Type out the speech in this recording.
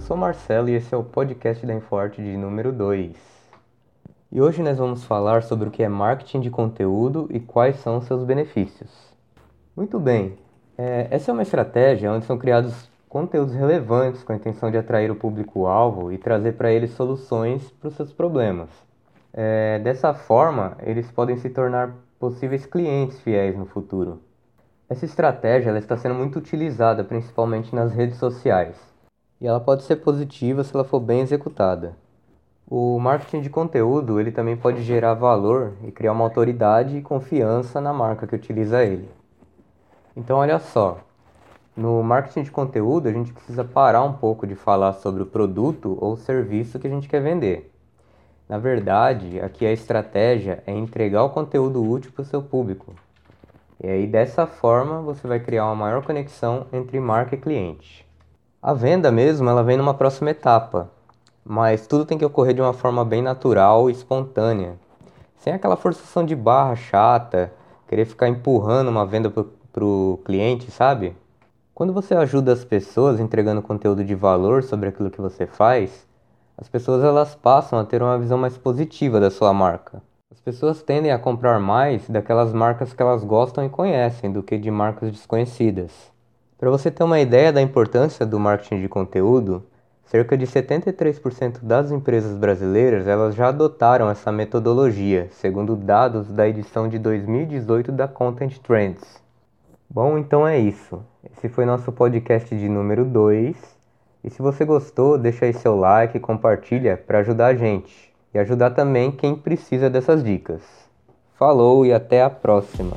sou Marcelo e esse é o podcast da Inforte de número 2. E hoje nós vamos falar sobre o que é marketing de conteúdo e quais são seus benefícios. Muito bem, é, essa é uma estratégia onde são criados conteúdos relevantes com a intenção de atrair o público-alvo e trazer para eles soluções para os seus problemas. É, dessa forma, eles podem se tornar possíveis clientes fiéis no futuro. Essa estratégia ela está sendo muito utilizada principalmente nas redes sociais e ela pode ser positiva se ela for bem executada. O marketing de conteúdo ele também pode gerar valor e criar uma autoridade e confiança na marca que utiliza ele. Então olha só, no marketing de conteúdo a gente precisa parar um pouco de falar sobre o produto ou serviço que a gente quer vender. Na verdade, aqui a estratégia é entregar o conteúdo útil para o seu público. E aí dessa forma você vai criar uma maior conexão entre marca e cliente. A venda mesmo, ela vem numa próxima etapa, mas tudo tem que ocorrer de uma forma bem natural e espontânea, sem aquela forçação de barra chata, querer ficar empurrando uma venda para o cliente, sabe? Quando você ajuda as pessoas entregando conteúdo de valor sobre aquilo que você faz, as pessoas elas passam a ter uma visão mais positiva da sua marca. As pessoas tendem a comprar mais daquelas marcas que elas gostam e conhecem do que de marcas desconhecidas. Para você ter uma ideia da importância do marketing de conteúdo, cerca de 73% das empresas brasileiras elas já adotaram essa metodologia, segundo dados da edição de 2018 da Content Trends. Bom, então é isso. Esse foi nosso podcast de número 2. E se você gostou, deixa aí seu like e compartilha para ajudar a gente e ajudar também quem precisa dessas dicas. Falou e até a próxima!